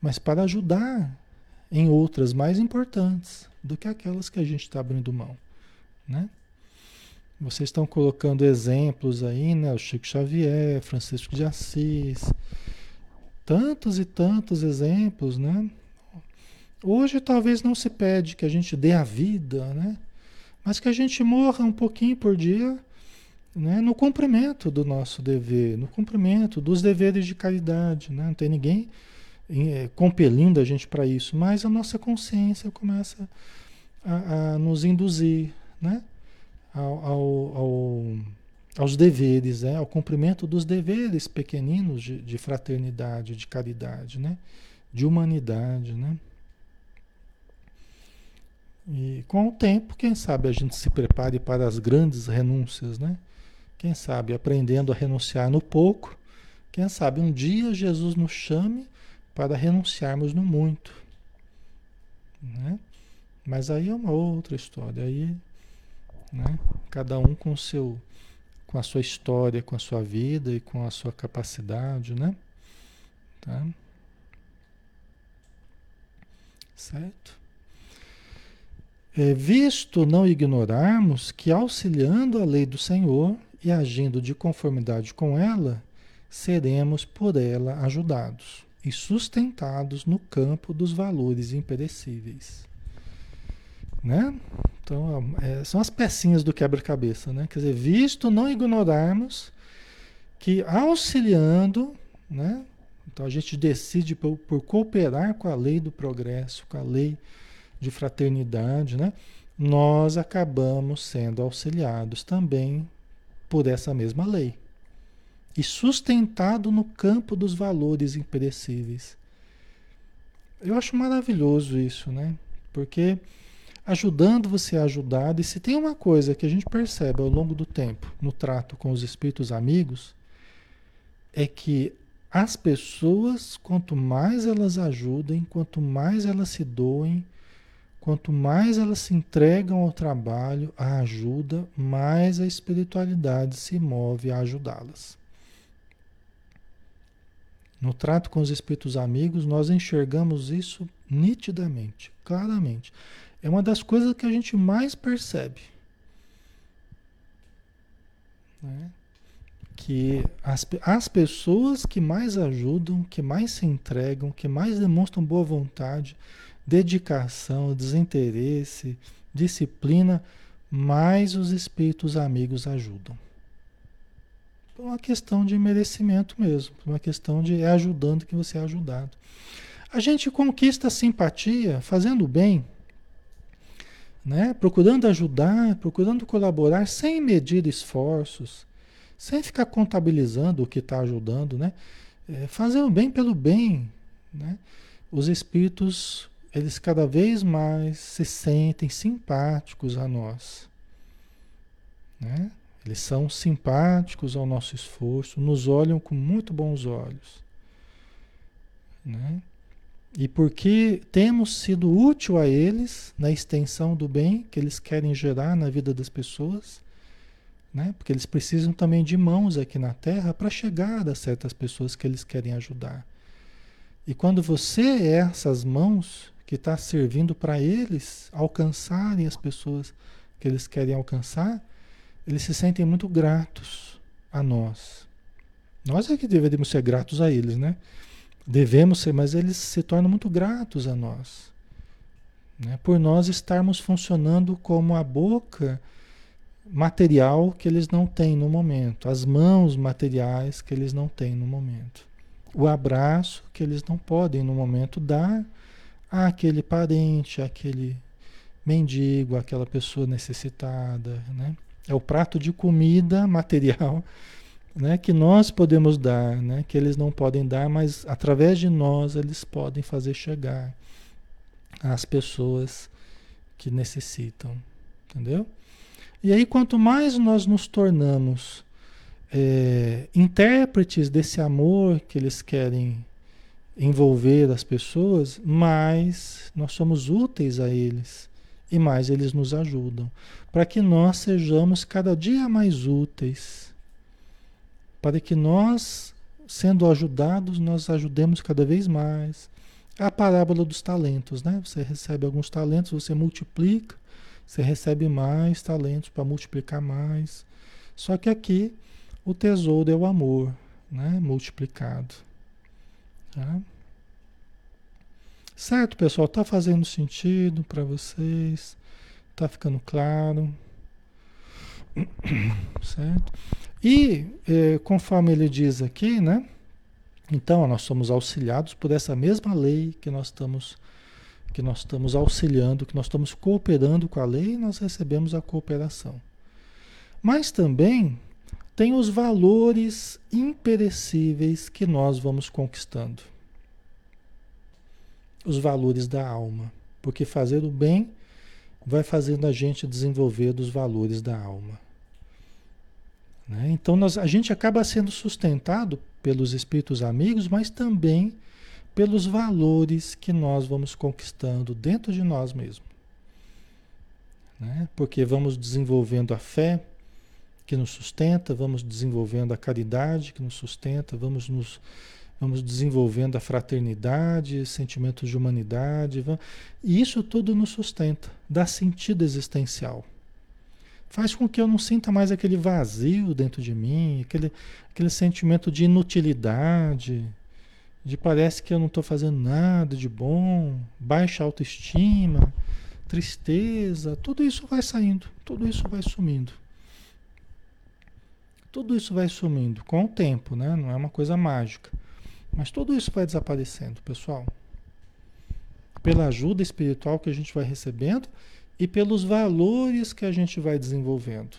mas para ajudar em outras mais importantes do que aquelas que a gente está abrindo mão. Né? Vocês estão colocando exemplos aí, né? O Chico Xavier, Francisco de Assis, tantos e tantos exemplos, né? Hoje talvez não se pede que a gente dê a vida, né? Mas que a gente morra um pouquinho por dia né, no cumprimento do nosso dever, no cumprimento dos deveres de caridade. Né? Não tem ninguém é, compelindo a gente para isso, mas a nossa consciência começa a, a nos induzir né? ao, ao, ao, aos deveres, né? ao cumprimento dos deveres pequeninos de, de fraternidade, de caridade, né? de humanidade. Né? E com o tempo, quem sabe a gente se prepare para as grandes renúncias, né? Quem sabe aprendendo a renunciar no pouco, quem sabe um dia Jesus nos chame para renunciarmos no muito, né? Mas aí é uma outra história, aí, né? Cada um com seu com a sua história, com a sua vida e com a sua capacidade, né? Tá? Certo? É visto não ignorarmos que, auxiliando a lei do Senhor e agindo de conformidade com ela, seremos por ela ajudados e sustentados no campo dos valores imperecíveis. Né? Então, é, são as pecinhas do quebra-cabeça. Né? Quer dizer, visto não ignorarmos que, auxiliando, né? então a gente decide por, por cooperar com a lei do progresso, com a lei de fraternidade, né? nós acabamos sendo auxiliados também por essa mesma lei e sustentado no campo dos valores imperecíveis. Eu acho maravilhoso isso, né? Porque ajudando você a ajudar, e se tem uma coisa que a gente percebe ao longo do tempo no trato com os espíritos amigos, é que as pessoas, quanto mais elas ajudem, quanto mais elas se doem, Quanto mais elas se entregam ao trabalho, à ajuda, mais a espiritualidade se move a ajudá-las. No trato com os espíritos amigos, nós enxergamos isso nitidamente, claramente. É uma das coisas que a gente mais percebe. Né? Que as, as pessoas que mais ajudam, que mais se entregam, que mais demonstram boa vontade, dedicação, desinteresse, disciplina, mais os espíritos amigos ajudam. Por uma questão de merecimento mesmo, por uma questão de é ajudando que você é ajudado. A gente conquista simpatia fazendo bem, né? procurando ajudar, procurando colaborar sem medir esforços, sem ficar contabilizando o que está ajudando, né? É, fazendo bem pelo bem. Né? Os espíritos eles cada vez mais se sentem simpáticos a nós. Né? Eles são simpáticos ao nosso esforço, nos olham com muito bons olhos. Né? E porque temos sido útil a eles na extensão do bem que eles querem gerar na vida das pessoas, né? porque eles precisam também de mãos aqui na Terra para chegar a certas pessoas que eles querem ajudar. E quando você é essas mãos, que está servindo para eles alcançarem as pessoas que eles querem alcançar, eles se sentem muito gratos a nós. Nós é que deveríamos ser gratos a eles, né? Devemos ser, mas eles se tornam muito gratos a nós. Né? Por nós estarmos funcionando como a boca material que eles não têm no momento, as mãos materiais que eles não têm no momento, o abraço que eles não podem no momento dar àquele parente, àquele mendigo, aquela pessoa necessitada, né? É o prato de comida material, <laughs> né, que nós podemos dar, né, que eles não podem dar, mas através de nós eles podem fazer chegar às pessoas que necessitam, entendeu? E aí quanto mais nós nos tornamos é, intérpretes desse amor que eles querem envolver as pessoas, mais nós somos úteis a eles e mais eles nos ajudam, para que nós sejamos cada dia mais úteis, para que nós, sendo ajudados, nós ajudemos cada vez mais. A parábola dos talentos, né? Você recebe alguns talentos, você multiplica, você recebe mais talentos para multiplicar mais. Só que aqui o tesouro é o amor, né? Multiplicado. Tá? Certo, pessoal? Está fazendo sentido para vocês? Está ficando claro? <coughs> Certo? E eh, conforme ele diz aqui, né? Então nós somos auxiliados por essa mesma lei que nós estamos que nós estamos auxiliando, que nós estamos cooperando com a lei, nós recebemos a cooperação. Mas também tem os valores imperecíveis que nós vamos conquistando. Os valores da alma. Porque fazer o bem vai fazendo a gente desenvolver dos valores da alma. Né? Então nós, a gente acaba sendo sustentado pelos espíritos amigos, mas também pelos valores que nós vamos conquistando dentro de nós mesmos. Né? Porque vamos desenvolvendo a fé que nos sustenta, vamos desenvolvendo a caridade que nos sustenta, vamos nos vamos desenvolvendo a fraternidade, sentimentos de humanidade, e isso tudo nos sustenta, dá sentido existencial. Faz com que eu não sinta mais aquele vazio dentro de mim, aquele, aquele sentimento de inutilidade, de parece que eu não estou fazendo nada de bom, baixa autoestima, tristeza, tudo isso vai saindo, tudo isso vai sumindo. Tudo isso vai sumindo com o tempo, né? Não é uma coisa mágica. Mas tudo isso vai desaparecendo, pessoal. Pela ajuda espiritual que a gente vai recebendo e pelos valores que a gente vai desenvolvendo.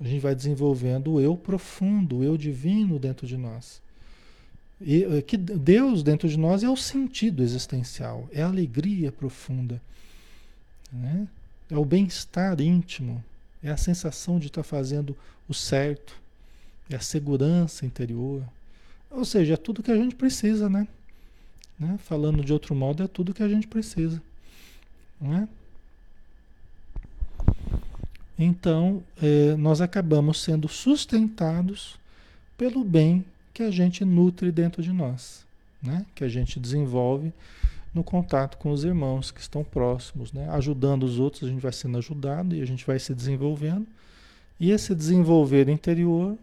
A gente vai desenvolvendo o eu profundo, o eu divino dentro de nós. E eh, que Deus dentro de nós é o sentido existencial, é a alegria profunda, né? é o bem-estar íntimo, é a sensação de estar fazendo o certo, é a segurança interior. Ou seja, é tudo que a gente precisa, né? né? Falando de outro modo, é tudo que a gente precisa. Né? Então, é, nós acabamos sendo sustentados pelo bem que a gente nutre dentro de nós, né? que a gente desenvolve no contato com os irmãos que estão próximos. Né? Ajudando os outros, a gente vai sendo ajudado e a gente vai se desenvolvendo. E esse desenvolver interior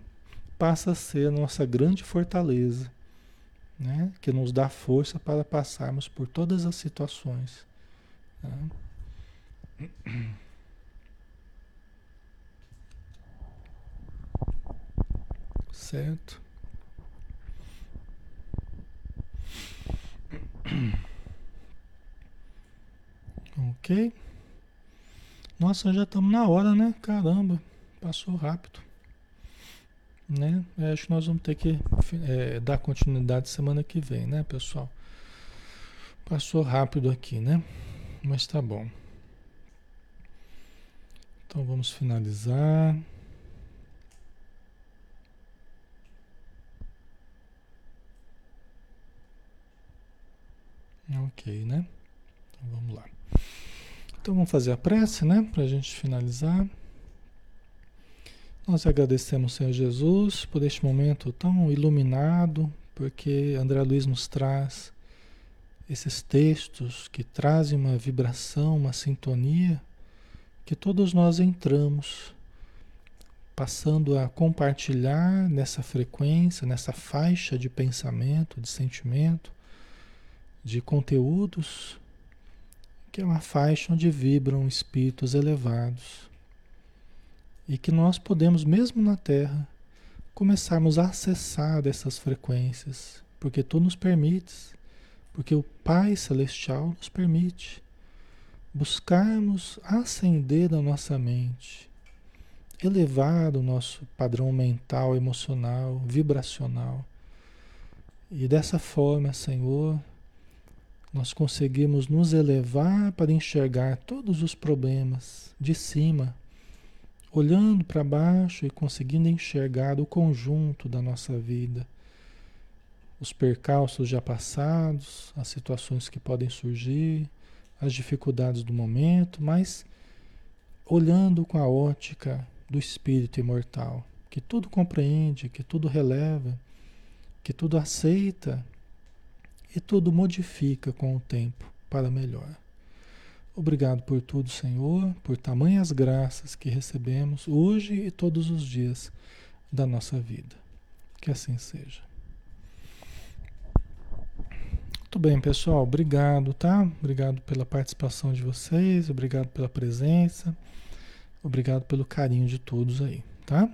passa a ser a nossa grande fortaleza, né? que nos dá força para passarmos por todas as situações. Né? Certo? Ok? Nossa, já estamos na hora, né? Caramba, passou rápido. Né? Eu acho que nós vamos ter que é, dar continuidade semana que vem, né, pessoal? Passou rápido aqui, né? Mas tá bom. Então vamos finalizar. Ok, né? Então vamos lá. Então vamos fazer a prece, né? Para a gente finalizar. Nós agradecemos, Senhor Jesus, por este momento tão iluminado, porque André Luiz nos traz esses textos que trazem uma vibração, uma sintonia, que todos nós entramos, passando a compartilhar nessa frequência, nessa faixa de pensamento, de sentimento, de conteúdos, que é uma faixa onde vibram espíritos elevados. E que nós podemos, mesmo na Terra, começarmos a acessar essas frequências, porque tu nos permites, porque o Pai Celestial nos permite buscarmos acender a nossa mente, elevar o nosso padrão mental, emocional, vibracional. E dessa forma, Senhor, nós conseguimos nos elevar para enxergar todos os problemas de cima, olhando para baixo e conseguindo enxergar o conjunto da nossa vida, os percalços já passados, as situações que podem surgir, as dificuldades do momento, mas olhando com a ótica do espírito imortal, que tudo compreende, que tudo releva, que tudo aceita e tudo modifica com o tempo para melhor. Obrigado por tudo, Senhor, por tamanhas graças que recebemos hoje e todos os dias da nossa vida. Que assim seja. Muito bem, pessoal. Obrigado, tá? Obrigado pela participação de vocês, obrigado pela presença, obrigado pelo carinho de todos aí, tá?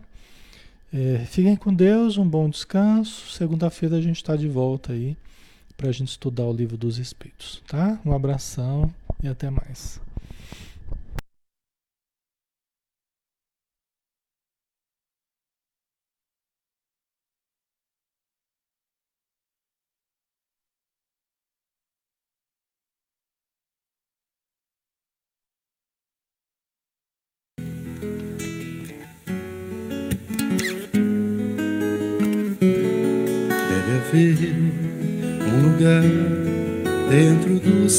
É, fiquem com Deus, um bom descanso. Segunda-feira a gente está de volta aí para a gente estudar o livro dos Espíritos, tá? Um abração e até mais.